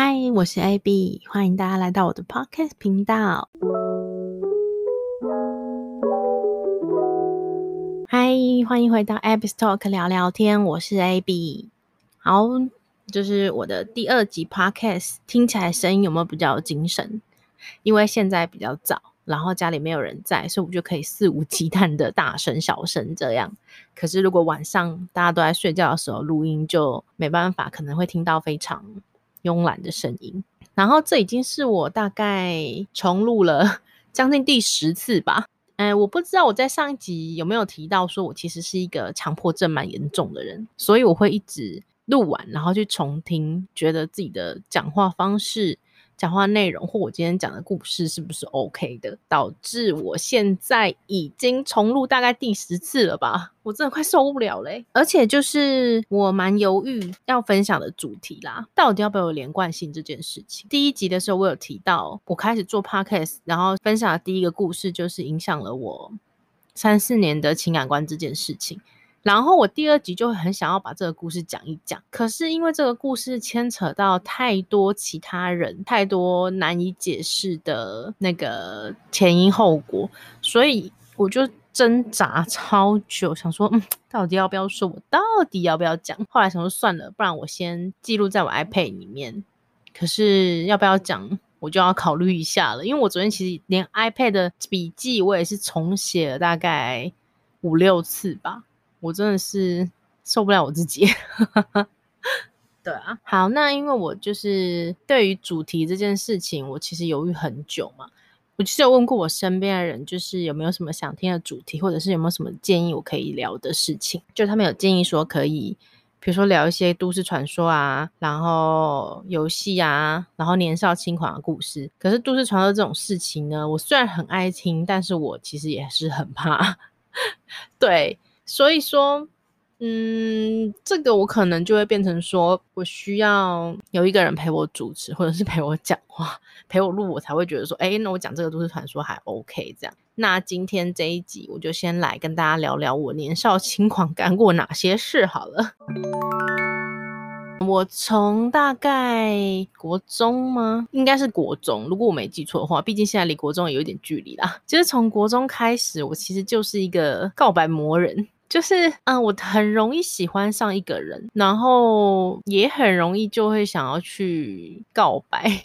嗨，我是 AB，欢迎大家来到我的 Podcast 频道。嗨，欢迎回到 AB's Talk 聊聊天，我是 AB。好，就是我的第二集 Podcast，听起来声音有没有比较精神？因为现在比较早，然后家里没有人在，所以我就可以肆无忌惮的大声小声这样。可是如果晚上大家都在睡觉的时候录音，就没办法，可能会听到非常慵懒的声音。然后这已经是我大概重录了将近第十次吧。哎，我不知道我在上一集有没有提到，说我其实是一个强迫症蛮严重的人，所以我会一直录完，然后去重听，觉得自己的讲话方式。讲话内容或我今天讲的故事是不是 OK 的，导致我现在已经重录大概第十次了吧？我真的快受不了嘞！而且就是我蛮犹豫要分享的主题啦，到底要不要有连贯性这件事情。第一集的时候我有提到，我开始做 Podcast，然后分享的第一个故事就是影响了我三四年的情感观这件事情。然后我第二集就会很想要把这个故事讲一讲，可是因为这个故事牵扯到太多其他人，太多难以解释的那个前因后果，所以我就挣扎超久，想说，嗯，到底要不要说？我到底要不要讲？后来想说算了，不然我先记录在我 iPad 里面。可是要不要讲，我就要考虑一下了，因为我昨天其实连 iPad 的笔记我也是重写了大概五六次吧。我真的是受不了我自己，对啊，好，那因为我就是对于主题这件事情，我其实犹豫很久嘛。我其实有问过我身边的人，就是有没有什么想听的主题，或者是有没有什么建议我可以聊的事情。就他们有建议说可以，比如说聊一些都市传说啊，然后游戏啊，然后年少轻狂的故事。可是都市传说这种事情呢，我虽然很爱听，但是我其实也是很怕，对。所以说，嗯，这个我可能就会变成说，我需要有一个人陪我主持，或者是陪我讲话，陪我录，我才会觉得说，哎，那我讲这个都市传说还 OK 这样。那今天这一集，我就先来跟大家聊聊我年少轻狂干过哪些事好了。我从大概国中吗？应该是国中，如果我没记错的话，毕竟现在离国中也有点距离啦。其实从国中开始，我其实就是一个告白魔人。就是，嗯，我很容易喜欢上一个人，然后也很容易就会想要去告白。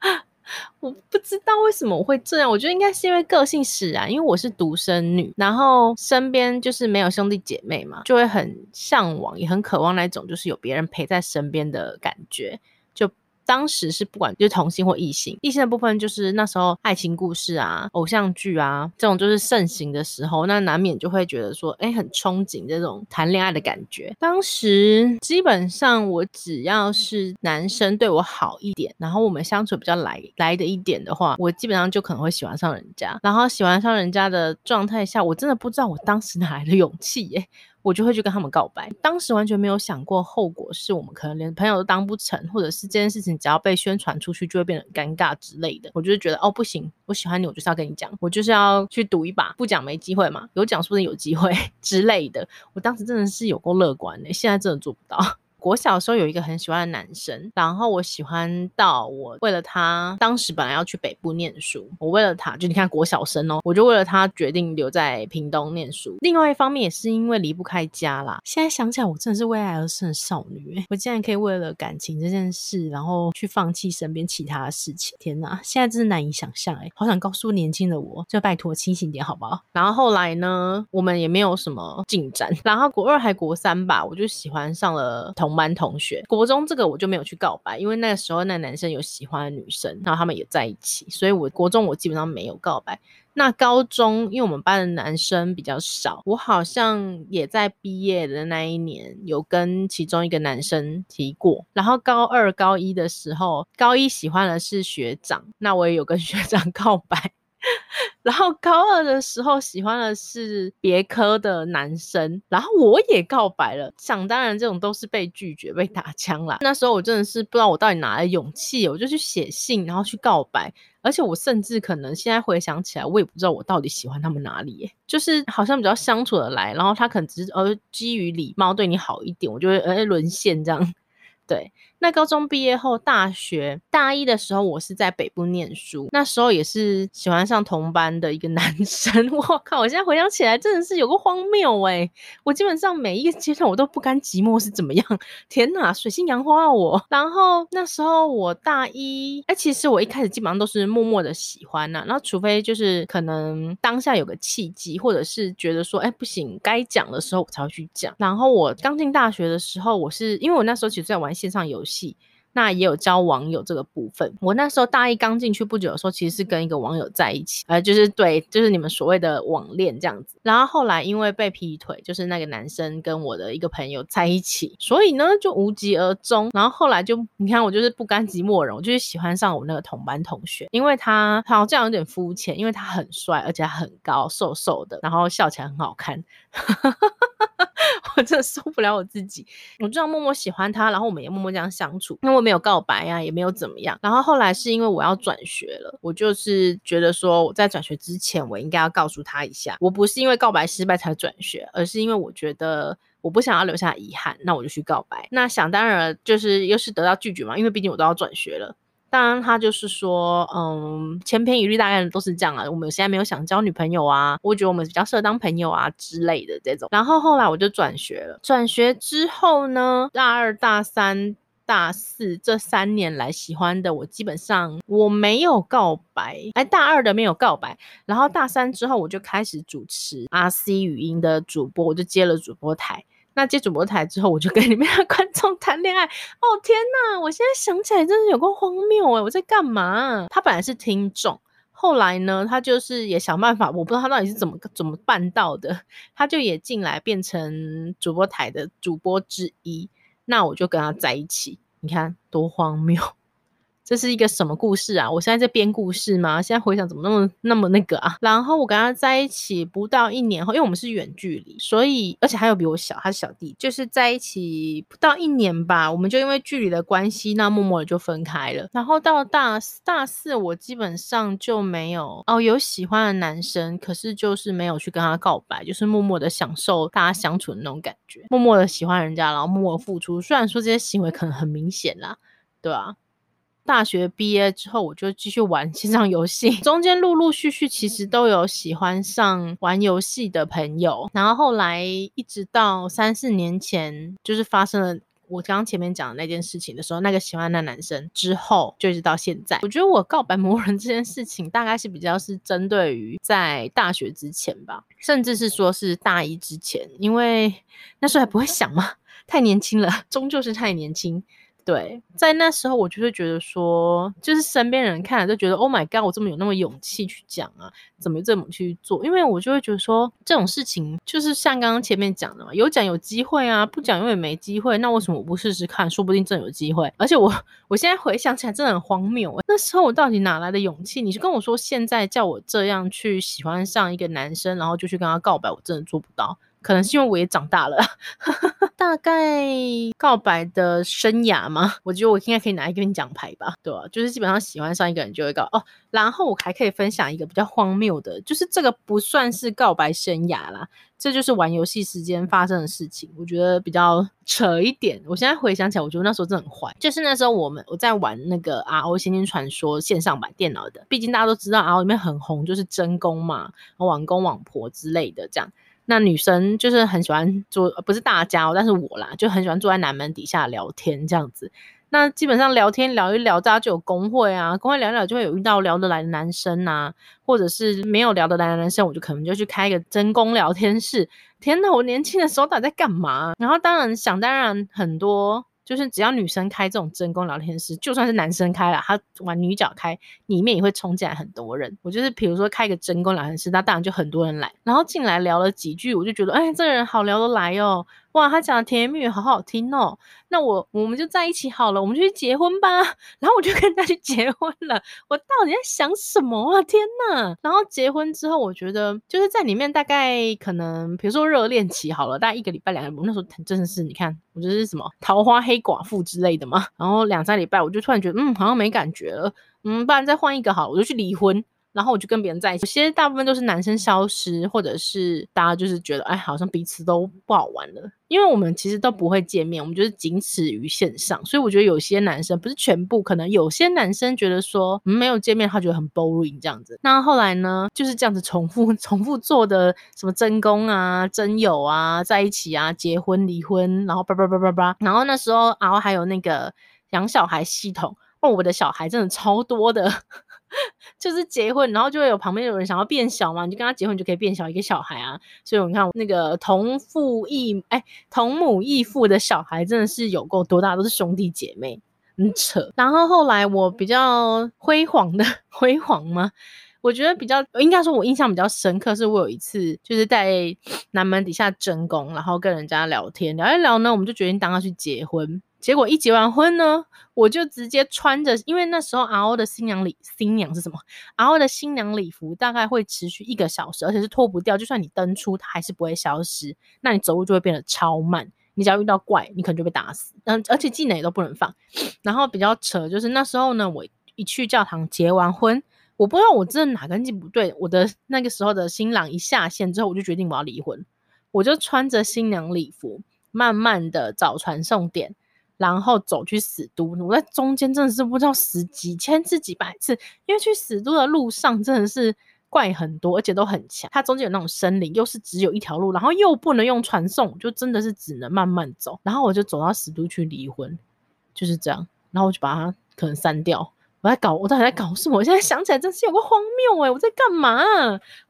我不知道为什么我会这样，我觉得应该是因为个性使然，因为我是独生女，然后身边就是没有兄弟姐妹嘛，就会很向往，也很渴望那种就是有别人陪在身边的感觉。当时是不管就是同性或异性，异性的部分就是那时候爱情故事啊、偶像剧啊这种就是盛行的时候，那难免就会觉得说，哎，很憧憬这种谈恋爱的感觉。当时基本上我只要是男生对我好一点，然后我们相处比较来来的一点的话，我基本上就可能会喜欢上人家。然后喜欢上人家的状态下，我真的不知道我当时哪来的勇气耶。我就会去跟他们告白，当时完全没有想过后果，是我们可能连朋友都当不成，或者是这件事情只要被宣传出去就会变得尴尬之类的。我就是觉得哦不行，我喜欢你，我就是要跟你讲，我就是要去赌一把，不讲没机会嘛，有讲说不定有机会 之类的。我当时真的是有够乐观的，现在真的做不到。我小时候有一个很喜欢的男生，然后我喜欢到我为了他，当时本来要去北部念书，我为了他，就你看国小生哦，我就为了他决定留在屏东念书。另外一方面也是因为离不开家啦。现在想起来，我真的是为爱而生的少女，我竟然可以为了感情这件事，然后去放弃身边其他的事情。天哪，现在真是难以想象哎，好想告诉年轻的我，就拜托清醒点好不好？然后后来呢，我们也没有什么进展。然后国二还国三吧，我就喜欢上了同。同班同学，国中这个我就没有去告白，因为那个时候那男生有喜欢的女生，然后他们也在一起，所以我国中我基本上没有告白。那高中，因为我们班的男生比较少，我好像也在毕业的那一年有跟其中一个男生提过。然后高二、高一的时候，高一喜欢的是学长，那我也有跟 学长告白。然后高二的时候喜欢的是别科的男生，然后我也告白了。想当然，这种都是被拒绝、被打枪啦。那时候我真的是不知道我到底哪来勇气，我就去写信，然后去告白。而且我甚至可能现在回想起来，我也不知道我到底喜欢他们哪里，就是好像比较相处的来，然后他可能只是呃基于礼貌对你好一点，我就会呃沦陷这样。对，那高中毕业后，大学大一的时候，我是在北部念书，那时候也是喜欢上同班的一个男生。我靠，我现在回想起来，真的是有个荒谬哎！我基本上每一个阶段我都不甘寂寞，是怎么样？天哪，水性杨花我。然后那时候我大一，哎，其实我一开始基本上都是默默的喜欢呐，然后除非就是可能当下有个契机，或者是觉得说，哎，不行，该讲的时候我才会去讲。然后我刚进大学的时候，我是因为我那时候其实在玩线上游戏。戏，那也有交网友这个部分。我那时候大一刚进去不久的时候，其实是跟一个网友在一起，呃，就是对，就是你们所谓的网恋这样子。然后后来因为被劈腿，就是那个男生跟我的一个朋友在一起，所以呢就无疾而终。然后后来就你看我就是不甘寂寞人，我就是喜欢上我那个同班同学，因为他好这样有点肤浅，因为他很帅，而且很高，瘦瘦的，然后笑起来很好看。真的受不了我自己，我就这样默默喜欢他，然后我们也默默这样相处，因为我没有告白啊，也没有怎么样。然后后来是因为我要转学了，我就是觉得说我在转学之前，我应该要告诉他一下，我不是因为告白失败才转学，而是因为我觉得我不想要留下遗憾，那我就去告白。那想当然就是又是得到拒绝嘛，因为毕竟我都要转学了。当然，他就是说，嗯，千篇一律，大概都是这样啊。我们现在没有想交女朋友啊，我觉得我们比较适合当朋友啊之类的这种。然后后来我就转学了。转学之后呢，大二、大三、大四这三年来喜欢的，我基本上我没有告白。哎，大二的没有告白，然后大三之后我就开始主持 RC 语音的主播，我就接了主播台。那接主播台之后，我就跟里面的 观众谈恋爱。哦天哪！我现在想起来，真的有个荒谬哎！我在干嘛？他本来是听众，后来呢，他就是也想办法，我不知道他到底是怎么怎么办到的，他就也进来变成主播台的主播之一。那我就跟他在一起，你看多荒谬！这是一个什么故事啊？我现在在编故事吗？现在回想怎么那么那么那个啊？然后我跟他在一起不到一年后，因为我们是远距离，所以而且还有比我小，他是小弟，就是在一起不到一年吧，我们就因为距离的关系，那默默的就分开了。然后到大大四，我基本上就没有哦，有喜欢的男生，可是就是没有去跟他告白，就是默默的享受大家相处的那种感觉，默默的喜欢人家，然后默默付出。虽然说这些行为可能很明显啦，对吧？大学毕业之后，我就继续玩 线上游戏。中间陆陆续续，其实都有喜欢上玩游戏的朋友。然后后来一直到三四年前，就是发生了我刚刚前面讲的那件事情的时候，那个喜欢的男生之后，就一直到现在。我觉得我告白魔人这件事情，大概是比较是针对于在大学之前吧，甚至是说是大一之前，因为那时候还不会想嘛，太年轻了，终究是太年轻。对，在那时候我就会觉得说，就是身边人看了都觉得，Oh my god，我这么有那么勇气去讲啊，怎么这么去做？因为我就会觉得说，这种事情就是像刚刚前面讲的嘛，有讲有机会啊，不讲永远没机会。那为什么我不试试看？说不定真有机会。而且我我现在回想起来真的很荒谬，那时候我到底哪来的勇气？你是跟我说现在叫我这样去喜欢上一个男生，然后就去跟他告白，我真的做不到。可能是因为我也长大了，大概告白的生涯嘛，我觉得我应该可以拿一根奖牌吧，对吧？就是基本上喜欢上一个人就会告哦，然后我还可以分享一个比较荒谬的，就是这个不算是告白生涯啦，这就是玩游戏时间发生的事情，我觉得比较扯一点。我现在回想起来，我觉得那时候真的很坏，就是那时候我们我在玩那个 RO 仙境传说线上版电脑的，毕竟大家都知道 RO 里面很红，就是真宫嘛，网公网婆之类的这样。那女生就是很喜欢坐，不是大家哦，但是我啦，就很喜欢坐在南门底下聊天这样子。那基本上聊天聊一聊，大家就有工会啊，工会聊一聊就会有遇到聊得来的男生啊，或者是没有聊得来的男生，我就可能就去开一个真工聊天室。天呐，我年轻的时候到底在干嘛？然后当然想当然很多。就是只要女生开这种真宫聊天室，就算是男生开了，他玩女角开，里面也会冲进来很多人。我就是比如说开一个真宫聊天室，那当然就很多人来，然后进来聊了几句，我就觉得，哎，这个人好聊得来哟。哇，他讲的甜言蜜语好好听哦，那我我们就在一起好了，我们就去结婚吧。然后我就跟他去结婚了。我到底在想什么啊？天呐！然后结婚之后，我觉得就是在里面大概可能，比如说热恋期好了，大概一个礼拜两个，那时候真的是你看，我觉得是什么桃花黑寡妇之类的嘛。然后两三礼拜，我就突然觉得，嗯，好像没感觉了，嗯，不然再换一个好，我就去离婚。然后我就跟别人在一起。有些大部分都是男生消失，或者是大家就是觉得，哎，好像彼此都不好玩了。因为我们其实都不会见面，我们就是仅此于线上。所以我觉得有些男生不是全部，可能有些男生觉得说没有见面，他觉得很 boring 这样子。那后来呢，就是这样子重复 重复做的什么真宫啊、真友啊、在一起啊、结婚、离婚，然后叭叭叭叭叭。然后那时候，然后还有那个养小孩系统。哦，我的小孩真的超多的。就是结婚，然后就会有旁边有人想要变小嘛，你就跟他结婚，就可以变小一个小孩啊。所以你看那个同父异哎同母异父的小孩，真的是有够多大，都是兄弟姐妹，很扯。然后后来我比较辉煌的 辉煌吗？我觉得比较应该说，我印象比较深刻，是我有一次就是在南门底下争功，然后跟人家聊天聊一聊呢，我们就决定当他去结婚。结果一结完婚呢，我就直接穿着，因为那时候 R O 的新娘礼新娘是什么？R O 的新娘礼服大概会持续一个小时，而且是脱不掉，就算你登出，它还是不会消失。那你走路就会变得超慢，你只要遇到怪，你可能就被打死。嗯，而且技能也都不能放。然后比较扯就是那时候呢，我一去教堂结完婚，我不知道我真的哪根筋不对，我的那个时候的新郎一下线之后，我就决定我要离婚，我就穿着新娘礼服，慢慢的找传送点。然后走去死都，我在中间真的是不知道死几千次几百次，因为去死都的路上真的是怪很多，而且都很强。它中间有那种森林，又是只有一条路，然后又不能用传送，就真的是只能慢慢走。然后我就走到死都去离婚，就是这样。然后我就把它可能删掉。我在搞，我到底在搞什么？我现在想起来真是有个荒谬哎！我在干嘛？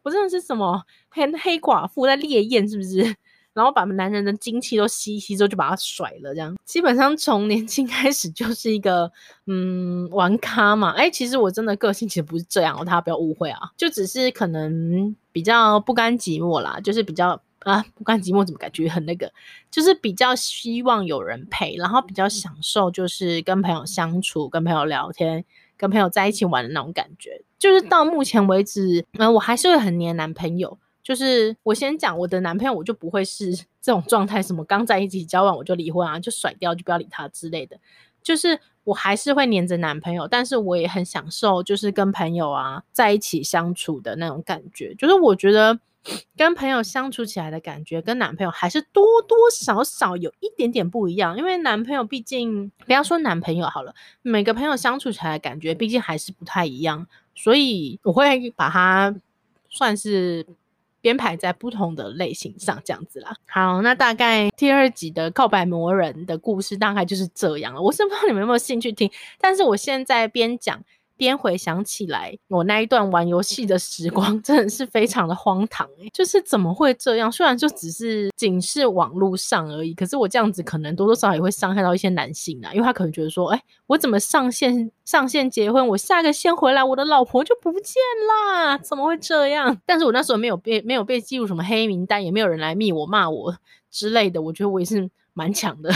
我真的是什么黑黑寡妇在烈焰是不是？然后把男人的精气都吸一吸之后，就把他甩了。这样基本上从年轻开始就是一个嗯玩咖嘛。哎，其实我真的个性其实不是这样，大家不要误会啊。就只是可能比较不甘寂寞啦，就是比较啊不甘寂寞，怎么感觉很那个？就是比较希望有人陪，然后比较享受就是跟朋友相处、跟朋友聊天、跟朋友在一起玩的那种感觉。就是到目前为止，嗯，我还是会很黏男朋友。就是我先讲我的男朋友，我就不会是 这种状态，什么刚在一起交往我就离婚啊，就甩掉就不要理他之类的。就是我还是会黏着男朋友，但是我也很享受，就是跟朋友啊在一起相处的那种感觉。就是我觉得 跟朋友相处起来的感觉，跟男朋友还是多多少少有一点点不一样。因为男朋友毕竟不要说男朋友好了，每个朋友相处起来的感觉毕竟还是不太一样，所以我会把它算是。编排在不同的类型上，这样子啦。好，那大概第二集的告白魔人的故事大概就是这样了。我是不知道你们有没有兴趣听，但是我现在边讲。边回想起来，我那一段玩游戏的时光真的是非常的荒唐哎！就是怎么会这样？虽然就只是仅是网络上而已，可是我这样子可能多多少少也会伤害到一些男性啊，因为他可能觉得说，哎，我怎么上线上线结婚，我下个线回来，我的老婆就不见啦？怎么会这样？但是我那时候没有被没有被记录什么黑名单，也没有人来密我骂我之类的，我觉得我也是蛮强的。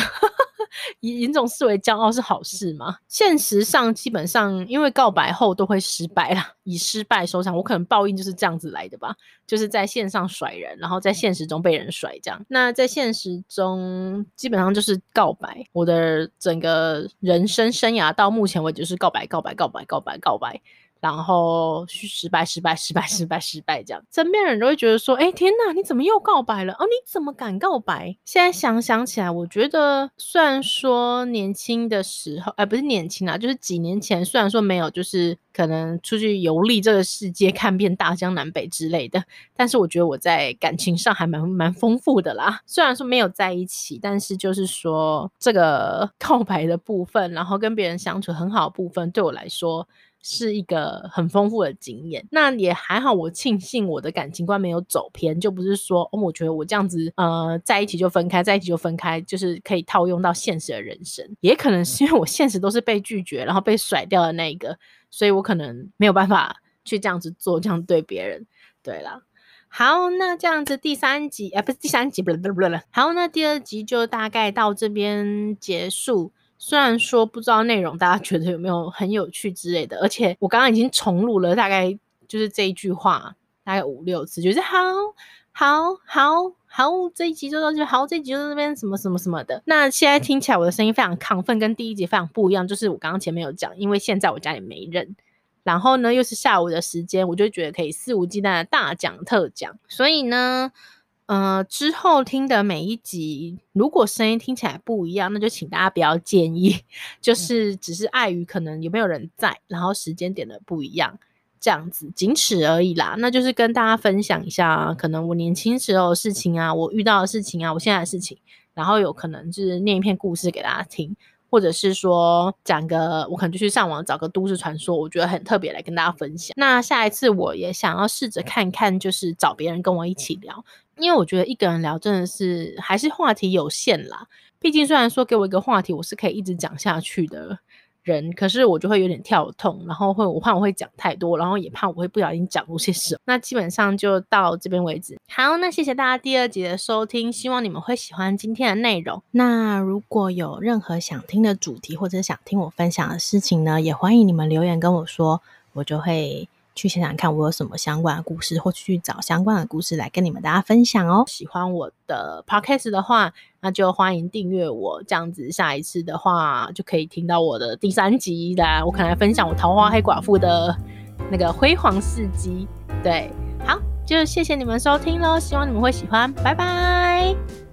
以以这种视为骄傲是好事吗？现实上，基本上因为告白后都会失败啦，以失败收场。我可能报应就是这样子来的吧，就是在线上甩人，然后在现实中被人甩这样。那在现实中，基本上就是告白。我的整个人生生涯到目前为止是告白，告白，告白，告白，告白。然后失败，失败，失败，失败，失败，这样，身边人都会觉得说：“哎，天哪，你怎么又告白了？哦，你怎么敢告白？”现在想想起来，我觉得虽然说年轻的时候，哎，不是年轻啊，就是几年前，虽然说没有，就是可能出去游历这个世界，看遍大江南北之类的，但是我觉得我在感情上还蛮蛮丰富的啦。虽然说没有在一起，但是就是说这个告白的部分，然后跟别人相处很好的部分，对我来说。是一个很丰富的经验，那也还好。我庆幸我的感情观没有走偏，就不是说哦，我觉得我这样子呃在一起就分开，在一起就分开，就是可以套用到现实的人生。也可能是因为我现实都是被拒绝，然后被甩掉的那一个，所以我可能没有办法去这样子做，这样对别人。对了，好，那这样子第三集啊，不是第三集，不不不不。好，那第二集就大概到这边结束。虽然说不知道内容，大家觉得有没有很有趣之类的，而且我刚刚已经重录了大概就是这一句话大概五六次，就是好好好好这一集就到这边，好这一集就到这边什么什么什么的。那现在听起来我的声音非常亢奋，跟第一集非常不一样，就是我刚刚前面有讲，因为现在我家里没人，然后呢又是下午的时间，我就觉得可以肆无忌惮的大讲特讲。所以呢，呃，之后听的每一集，如果声音听起来不一样，那就请大家不要介意，就是只是碍于可能有没有人在，然后时间点的不一样。这样子，仅此而已啦。那就是跟大家分享一下，可能我年轻时候的事情啊，我遇到的事情啊，我现在的事情，然后有可能就是念一篇故事给大家听，或者是说讲个，我可能就去上网找个都市传说，我觉得很特别来跟大家分享。那下一次我也想要试着看看，就是找别人跟我一起聊，因为我觉得一个人聊真的是还是话题有限啦。毕竟虽然说给我一个话题，我是可以一直讲下去的。人，可是我就会有点跳痛，然后会我怕我会讲太多，然后也怕我会不小心讲出些什么。那基本上就到这边为止。好，那谢谢大家第二集的收听，希望你们会喜欢今天的内容。那如果有任何想听的主题，或者想听我分享的事情呢，也欢迎你们留言跟我说，我就会。去想想看，我有什么相关的故事，或去找相关的故事来跟你们大家分享哦。喜欢我的 podcast 的话，那就欢迎订阅我，这样子下一次的话就可以听到我的第三集啦。我可能分享我桃花黑寡妇的那个辉煌事迹。对，好，就谢谢你们收听喽，希望你们会喜欢，拜拜。